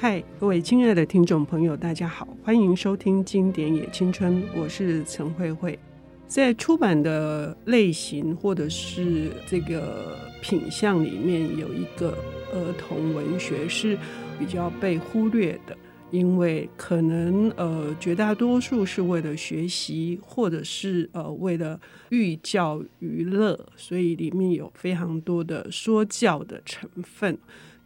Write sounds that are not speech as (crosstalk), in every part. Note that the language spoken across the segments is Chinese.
嗨，各位亲爱的听众朋友，大家好，欢迎收听《经典也青春》，我是陈慧慧。在出版的类型或者是这个品相里面，有一个儿童文学是比较被忽略的，因为可能呃绝大多数是为了学习，或者是呃为了寓教于乐，所以里面有非常多的说教的成分。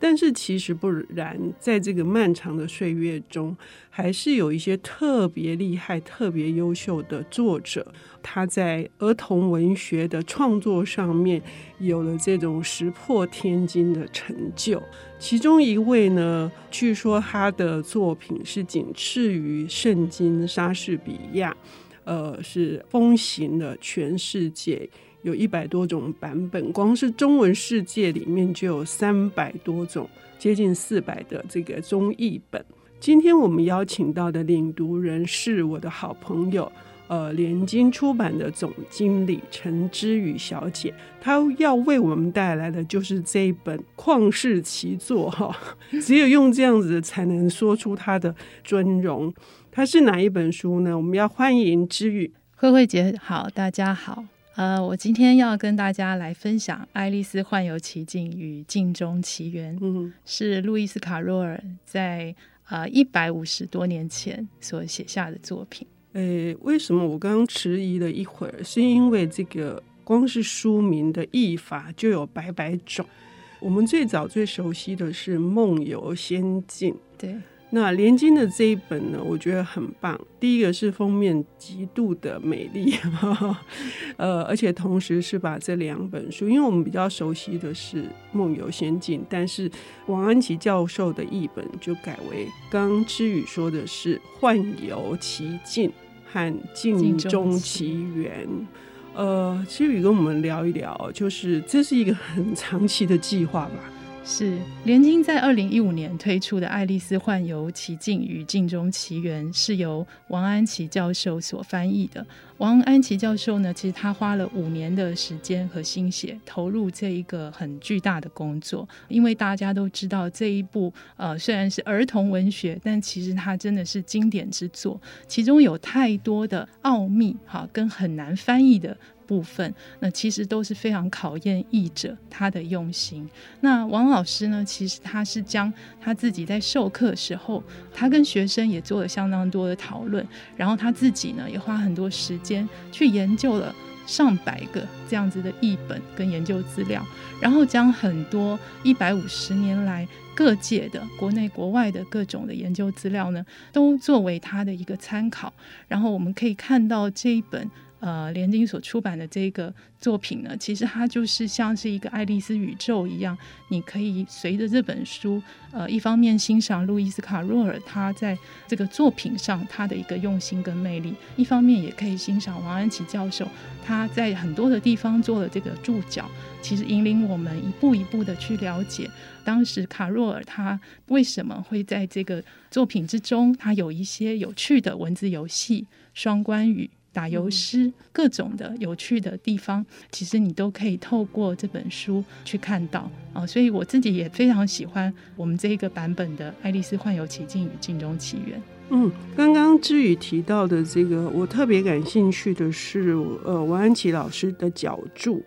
但是其实不然，在这个漫长的岁月中，还是有一些特别厉害、特别优秀的作者，他在儿童文学的创作上面有了这种石破天惊的成就。其中一位呢，据说他的作品是仅次于圣经莎士比亚，呃，是风行了全世界。有一百多种版本，光是中文世界里面就有三百多种，接近四百的这个中译本。今天我们邀请到的领读人是我的好朋友，呃，联经出版的总经理陈之宇小姐，她要为我们带来的就是这一本旷世奇作哈，(laughs) 只有用这样子才能说出她的尊荣。它是哪一本书呢？我们要欢迎之宇。慧慧姐好，大家好。呃，我今天要跟大家来分享《爱丽丝幻游奇境与镜中奇缘》，嗯，是路易斯卡若尔在呃一百五十多年前所写下的作品。诶，为什么我刚刚迟疑了一会儿？是因为这个光是书名的译法就有百百种。我们最早最熟悉的是《梦游仙境》，对。那连经的这一本呢，我觉得很棒。第一个是封面极度的美丽，(laughs) 呃，而且同时是把这两本书，因为我们比较熟悉的是《梦游仙境》，但是王安琪教授的译本就改为刚刚芝羽说的是《幻游奇境》和《镜中奇缘》。呃，芝羽跟我们聊一聊，就是这是一个很长期的计划吧。是联经在二零一五年推出的《爱丽丝幻游奇境与镜中奇缘》，是由王安琪教授所翻译的。王安琪教授呢，其实他花了五年的时间和心血投入这一个很巨大的工作，因为大家都知道这一部呃虽然是儿童文学，但其实它真的是经典之作，其中有太多的奥秘哈，跟很难翻译的。部分，那其实都是非常考验译者他的用心。那王老师呢，其实他是将他自己在授课时候，他跟学生也做了相当多的讨论，然后他自己呢也花很多时间去研究了上百个这样子的译本跟研究资料，然后将很多一百五十年来各界的国内国外的各种的研究资料呢，都作为他的一个参考。然后我们可以看到这一本。呃，联经所出版的这个作品呢，其实它就是像是一个爱丽丝宇宙一样，你可以随着这本书，呃，一方面欣赏路易斯卡若尔他在这个作品上他的一个用心跟魅力，一方面也可以欣赏王安琪教授他在很多的地方做了这个注脚，其实引领我们一步一步的去了解当时卡若尔他为什么会在这个作品之中，他有一些有趣的文字游戏、双关语。打油诗，各种的有趣的地方，其实你都可以透过这本书去看到啊。所以我自己也非常喜欢我们这一个版本的《爱丽丝幻游奇境与镜中奇缘》。嗯，刚刚志宇提到的这个，我特别感兴趣的是，呃，王安琪老师的脚注，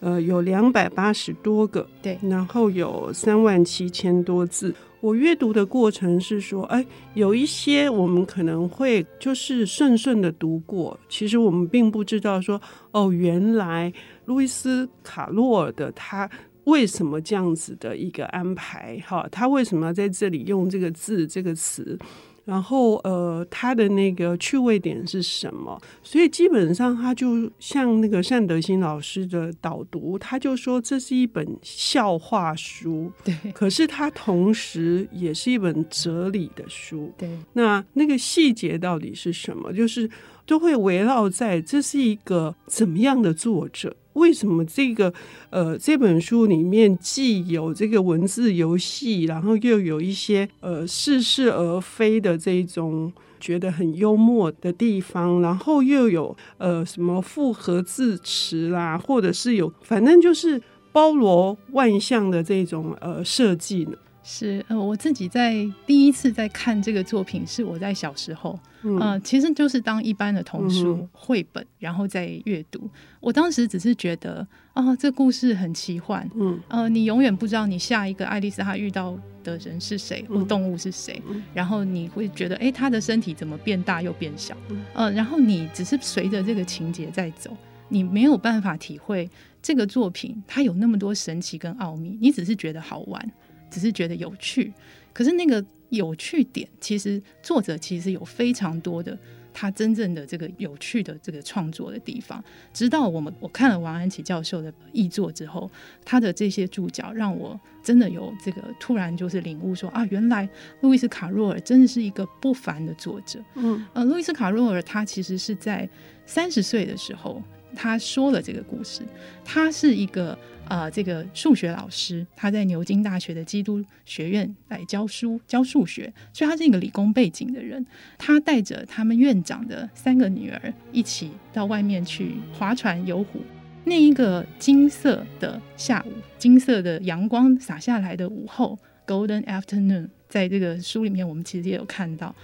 呃，有两百八十多个，对，然后有三万七千多字。我阅读的过程是说，哎，有一些我们可能会就是顺顺的读过，其实我们并不知道说，哦，原来路易斯卡洛尔的他为什么这样子的一个安排，哈，他为什么要在这里用这个字这个词？然后，呃，他的那个趣味点是什么？所以基本上，他就像那个单德新老师的导读，他就说这是一本笑话书。对。可是他同时也是一本哲理的书。对。那那个细节到底是什么？就是都会围绕在这是一个怎么样的作者。为什么这个呃这本书里面既有这个文字游戏，然后又有一些呃似是而非的这种觉得很幽默的地方，然后又有呃什么复合字词啦，或者是有反正就是包罗万象的这种呃设计呢？是，呃，我自己在第一次在看这个作品是我在小时候，嗯、呃，其实就是当一般的童书绘本，嗯、然后再阅读。我当时只是觉得，啊、呃，这故事很奇幻，嗯，呃，你永远不知道你下一个爱丽丝她遇到的人是谁或动物是谁，嗯、然后你会觉得，哎，她的身体怎么变大又变小，嗯、呃，然后你只是随着这个情节在走，你没有办法体会这个作品它有那么多神奇跟奥秘，你只是觉得好玩。只是觉得有趣，可是那个有趣点，其实作者其实有非常多的他真正的这个有趣的这个创作的地方。直到我们我看了王安琪教授的译作之后，他的这些注脚让我真的有这个突然就是领悟说，说啊，原来路易斯卡洛尔真的是一个不凡的作者。嗯，呃，路易斯卡洛尔他其实是在三十岁的时候，他说了这个故事，他是一个。呃，这个数学老师，他在牛津大学的基督学院来教书教数学，所以他是一个理工背景的人。他带着他们院长的三个女儿一起到外面去划船游湖。那一个金色的下午，金色的阳光洒下来的午后，Golden Afternoon，在这个书里面我们其实也有看到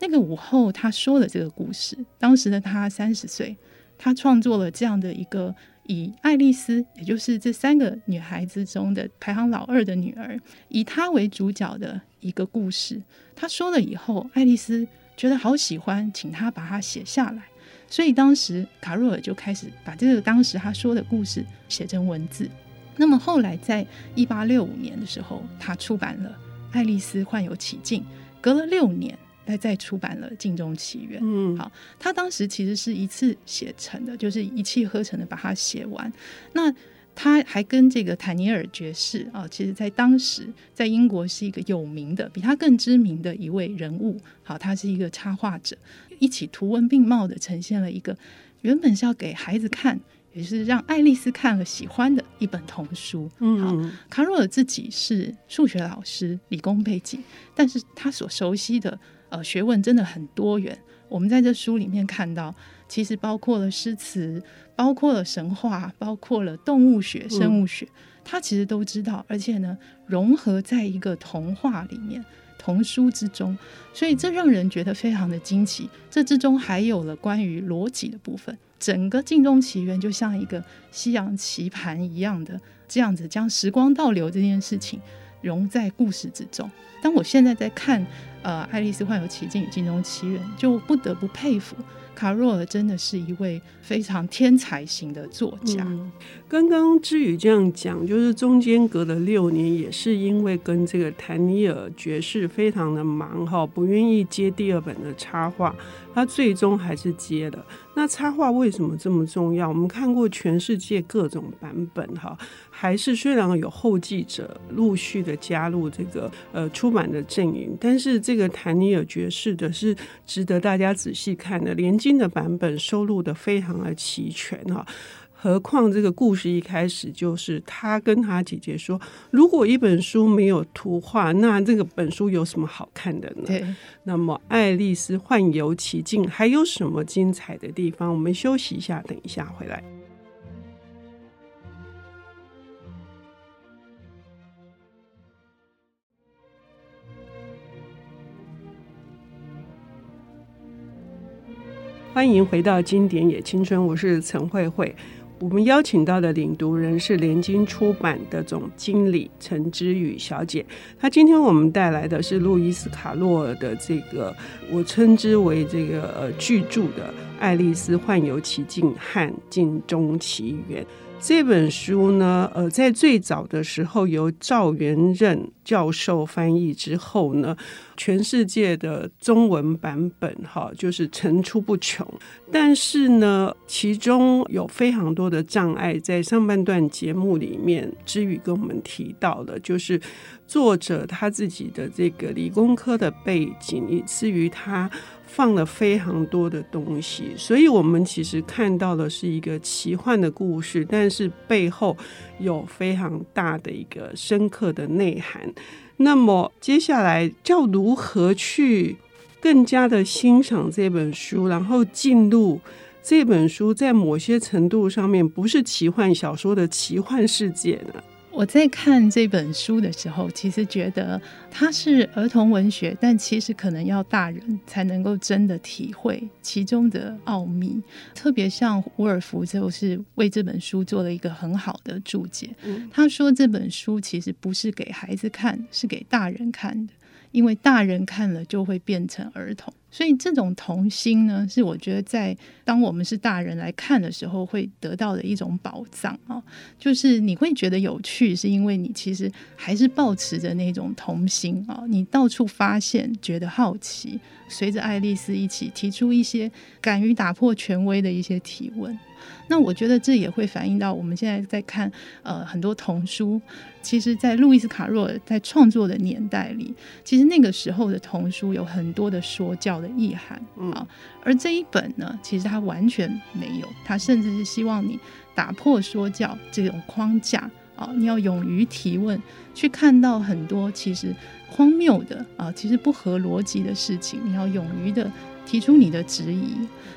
那个午后，他说了这个故事。当时的他三十岁，他创作了这样的一个。以爱丽丝，也就是这三个女孩子中的排行老二的女儿，以她为主角的一个故事。她说了以后，爱丽丝觉得好喜欢，请她把它写下来。所以当时卡若尔就开始把这个当时她说的故事写成文字。那么后来在一八六五年的时候，她出版了《爱丽丝患有奇境》，隔了六年。再再出版了《镜中奇缘》。嗯，好，他当时其实是一次写成的，就是一气呵成的把它写完。那他还跟这个坦尼尔爵士啊，其实在当时在英国是一个有名的，比他更知名的一位人物。好，他是一个插画者，一起图文并茂的呈现了一个原本是要给孩子看，也是让爱丽丝看了喜欢的一本童书。嗯，好，卡若尔自己是数学老师，理工背景，但是他所熟悉的。呃，学问真的很多元。我们在这书里面看到，其实包括了诗词，包括了神话，包括了动物学、生物学，他其实都知道，而且呢，融合在一个童话里面、童书之中，所以这让人觉得非常的惊奇。这之中还有了关于逻辑的部分，整个《镜中奇缘》就像一个西洋棋盘一样的这样子，将时光倒流这件事情融在故事之中。当我现在在看。呃，《爱丽丝幻游奇境与镜中奇缘》就不得不佩服卡若尔，真的是一位非常天才型的作家。嗯，刚刚之宇这样讲，就是中间隔了六年，也是因为跟这个坦尼尔爵士非常的忙哈，不愿意接第二本的插画。他最终还是接了。那插画为什么这么重要？我们看过全世界各种版本，哈，还是虽然有后继者陆续的加入这个呃出版的阵营，但是这个谭尼尔爵士的是值得大家仔细看的，连金的版本收录的非常的齐全，哈。何况这个故事一开始就是他跟他姐姐说，如果一本书没有图画，那这个本书有什么好看的呢？对。那么《爱丽丝幻游奇境》还有什么精彩的地方？我们休息一下，等一下回来。欢迎回到《经典也青春》，我是陈慧慧。我们邀请到的领读人是联经出版的总经理陈之宇小姐。她今天我们带来的是路易斯卡洛尔的这个，我称之为这个呃巨著的《爱丽丝幻游奇境和镜中奇缘》。这本书呢，呃，在最早的时候由赵元任教授翻译之后呢，全世界的中文版本哈，就是层出不穷。但是呢，其中有非常多的障碍，在上半段节目里面，之宇跟我们提到的，就是作者他自己的这个理工科的背景，以至于他。放了非常多的东西，所以我们其实看到的是一个奇幻的故事，但是背后有非常大的一个深刻的内涵。那么接下来要如何去更加的欣赏这本书，然后进入这本书在某些程度上面不是奇幻小说的奇幻世界呢？我在看这本书的时候，其实觉得它是儿童文学，但其实可能要大人才能够真的体会其中的奥秘。特别像伍尔夫，就是为这本书做了一个很好的注解。他说这本书其实不是给孩子看，是给大人看的。因为大人看了就会变成儿童，所以这种童心呢，是我觉得在当我们是大人来看的时候会得到的一种宝藏啊。就是你会觉得有趣，是因为你其实还是抱持着那种童心啊，你到处发现，觉得好奇，随着爱丽丝一起提出一些敢于打破权威的一些提问。那我觉得这也会反映到我们现在在看呃很多童书，其实，在路易斯卡若尔在创作的年代里，其实那个时候的童书有很多的说教的意涵啊，而这一本呢，其实它完全没有，它甚至是希望你打破说教这种框架啊，你要勇于提问，去看到很多其实荒谬的啊，其实不合逻辑的事情，你要勇于的提出你的质疑。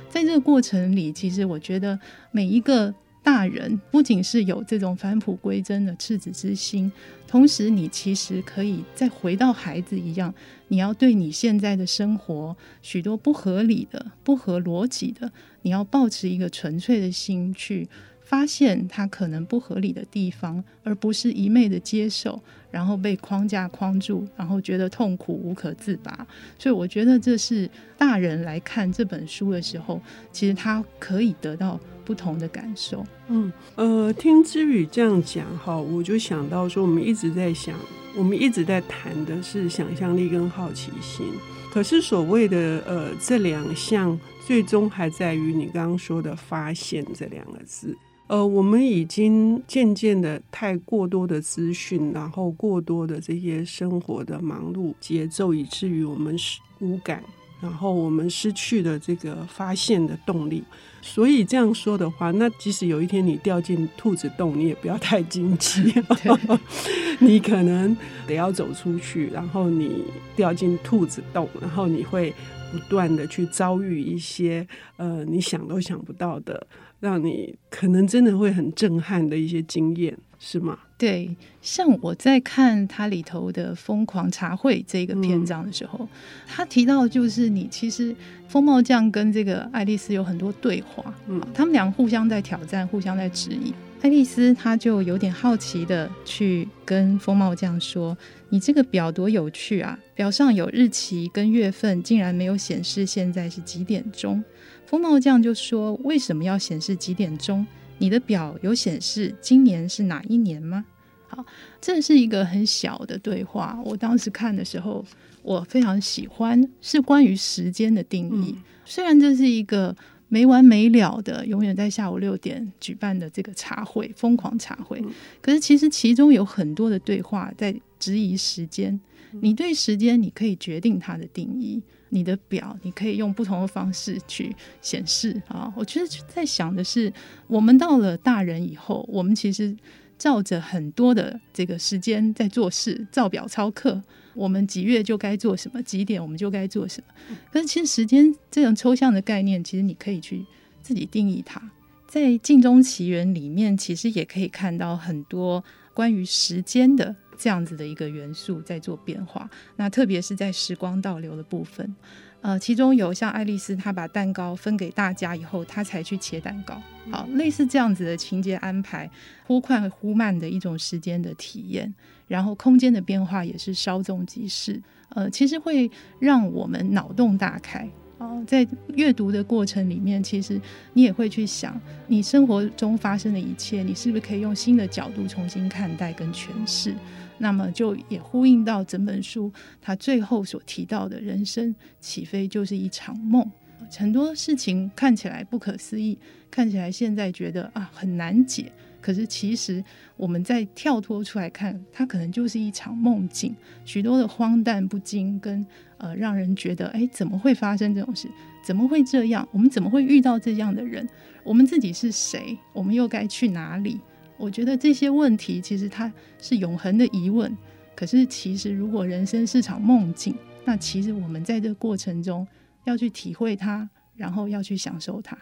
在这个过程里，其实我觉得每一个大人不仅是有这种返璞归真的赤子之心，同时你其实可以再回到孩子一样，你要对你现在的生活许多不合理的、不合逻辑的，你要保持一个纯粹的心去发现它可能不合理的地方，而不是一昧的接受。然后被框架框住，然后觉得痛苦无可自拔，所以我觉得这是大人来看这本书的时候，其实他可以得到不同的感受。嗯，呃，听之语这样讲哈，我就想到说，我们一直在想，我们一直在谈的是想象力跟好奇心，可是所谓的呃这两项，最终还在于你刚刚说的发现这两个字。呃，我们已经渐渐的太过多的资讯，然后过多的这些生活的忙碌节奏，以至于我们是无感，然后我们失去了这个发现的动力。所以这样说的话，那即使有一天你掉进兔子洞，你也不要太惊奇，(laughs) (laughs) 你可能得要走出去，然后你掉进兔子洞，然后你会不断的去遭遇一些呃你想都想不到的。让你可能真的会很震撼的一些经验，是吗？对，像我在看它里头的《疯狂茶会》这个篇章的时候，嗯、他提到就是你其实疯帽匠跟这个爱丽丝有很多对话，嗯，他们俩互相在挑战，互相在质疑。爱丽丝她就有点好奇的去跟风帽匠说：“你这个表多有趣啊！表上有日期跟月份，竟然没有显示现在是几点钟。”风帽匠就说：“为什么要显示几点钟？你的表有显示今年是哪一年吗？”好，这是一个很小的对话。我当时看的时候，我非常喜欢，是关于时间的定义。嗯、虽然这是一个没完没了的，永远在下午六点举办的这个茶会——疯狂茶会，嗯、可是其实其中有很多的对话在质疑时间。你对时间，你可以决定它的定义。你的表，你可以用不同的方式去显示啊。我觉得在想的是，我们到了大人以后，我们其实照着很多的这个时间在做事，照表操课。我们几月就该做什么，几点我们就该做什么。可是其实时间这种抽象的概念，其实你可以去自己定义它。在《镜中奇缘》里面，其实也可以看到很多关于时间的。这样子的一个元素在做变化，那特别是在时光倒流的部分，呃，其中有像爱丽丝她把蛋糕分给大家以后，她才去切蛋糕，好，类似这样子的情节安排，忽快忽慢的一种时间的体验，然后空间的变化也是稍纵即逝，呃，其实会让我们脑洞大开。哦，在阅读的过程里面，其实你也会去想，你生活中发生的一切，你是不是可以用新的角度重新看待跟诠释？那么就也呼应到整本书，他最后所提到的人生起飞就是一场梦，很多事情看起来不可思议，看起来现在觉得啊很难解，可是其实我们在跳脱出来看，它可能就是一场梦境，许多的荒诞不经跟呃让人觉得哎怎么会发生这种事？怎么会这样？我们怎么会遇到这样的人？我们自己是谁？我们又该去哪里？我觉得这些问题其实它是永恒的疑问。可是其实如果人生是场梦境，那其实我们在这过程中要去体会它，然后要去享受它。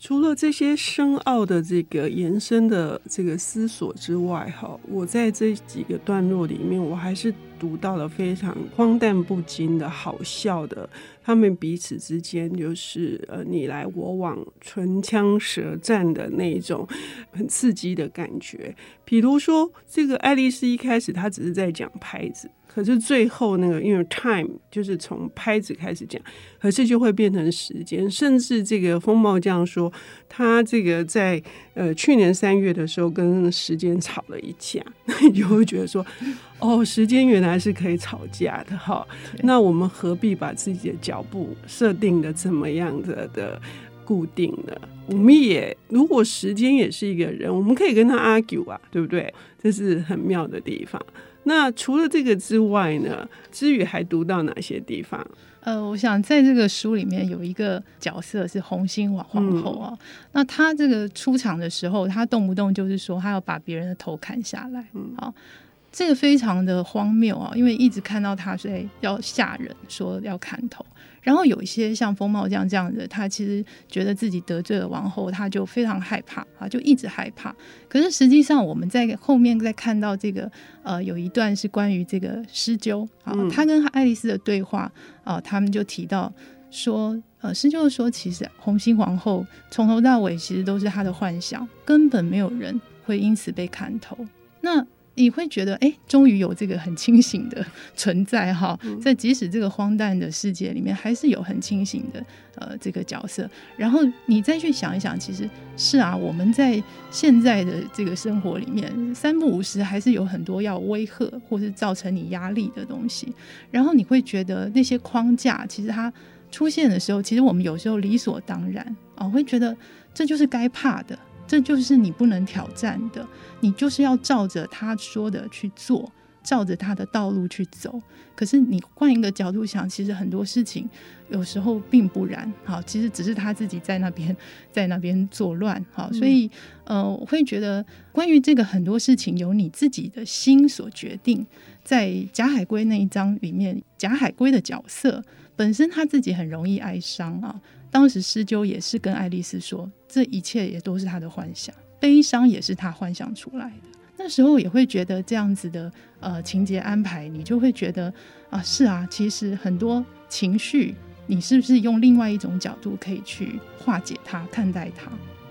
除了这些深奥的这个延伸的这个思索之外，哈，我在这几个段落里面，我还是读到了非常荒诞不经的好笑的，他们彼此之间就是呃你来我往、唇枪舌战的那一种很刺激的感觉。比如说，这个爱丽丝一开始她只是在讲拍子。可是最后那个，因为 time 就是从拍子开始讲，可是就会变成时间，甚至这个风暴这样说，他这个在呃去年三月的时候跟时间吵了一架，你 (laughs) 就会觉得说，(laughs) 哦，时间原来是可以吵架的哈。那我们何必把自己的脚步设定的这么样的的固定的？我们也如果时间也是一个人，我们可以跟他 argue 啊，对不对？这是很妙的地方。那除了这个之外呢，之宇还读到哪些地方？呃，我想在这个书里面有一个角色是红心王皇后啊。嗯、那她这个出场的时候，她动不动就是说她要把别人的头砍下来，嗯，好，这个非常的荒谬啊，因为一直看到她说要吓人，说要砍头。然后有一些像风帽匠这样的，他其实觉得自己得罪了王后，他就非常害怕啊，就一直害怕。可是实际上，我们在后面再看到这个，呃，有一段是关于这个施鸠啊，他跟爱丽丝的对话啊，他们就提到说，呃，施鸠说，其实红心皇后从头到尾其实都是他的幻想，根本没有人会因此被砍头。那你会觉得，哎，终于有这个很清醒的存在哈，在即使这个荒诞的世界里面，还是有很清醒的呃这个角色。然后你再去想一想，其实是啊，我们在现在的这个生活里面，三不五时还是有很多要威吓或是造成你压力的东西。然后你会觉得那些框架，其实它出现的时候，其实我们有时候理所当然啊，会觉得这就是该怕的。这就是你不能挑战的，你就是要照着他说的去做，照着他的道路去走。可是你换一个角度想，其实很多事情有时候并不然。好，其实只是他自己在那边在那边作乱。好，所以呃，我会觉得关于这个很多事情由你自己的心所决定。在贾海龟那一章里面，贾海龟的角色本身他自己很容易哀伤啊。当时施鸠也是跟爱丽丝说，这一切也都是他的幻想，悲伤也是他幻想出来的。那时候也会觉得这样子的呃情节安排，你就会觉得啊，是啊，其实很多情绪，你是不是用另外一种角度可以去化解它、看待它？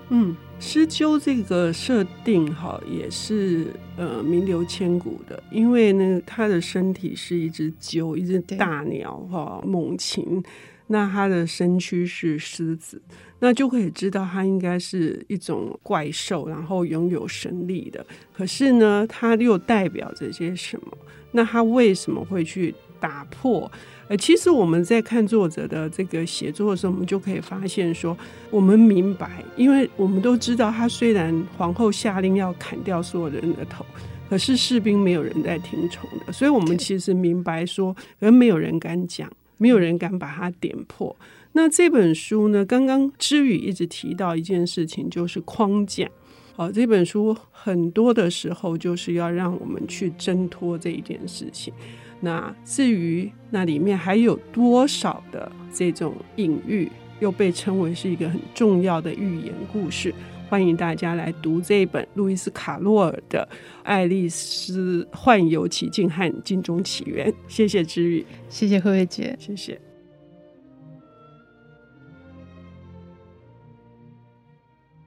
嗯，施鸠这个设定哈，也是呃名留千古的，因为呢，他的身体是一只鸠，一只大鸟哈，猛禽。那他的身躯是狮子，那就可以知道他应该是一种怪兽，然后拥有神力的。可是呢，他又代表着些什么？那他为什么会去打破？呃，其实我们在看作者的这个写作的时候，我们就可以发现说，我们明白，因为我们都知道，他虽然皇后下令要砍掉所有人的头，可是士兵没有人在听从的，所以我们其实明白说，而没有人敢讲。没有人敢把它点破。那这本书呢？刚刚芝宇一直提到一件事情，就是框架。好，这本书很多的时候就是要让我们去挣脱这一件事情。那至于那里面还有多少的这种隐喻，又被称为是一个很重要的寓言故事。欢迎大家来读这一本路易斯·卡洛尔的《爱丽丝幻游奇境和镜中奇缘》。谢谢芝宇，谢谢慧慧姐，谢谢。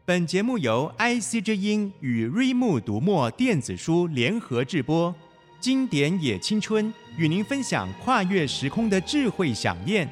本节目由 IC 之音与瑞木读墨电子书联合制播，经典也青春与您分享跨越时空的智慧饗宴。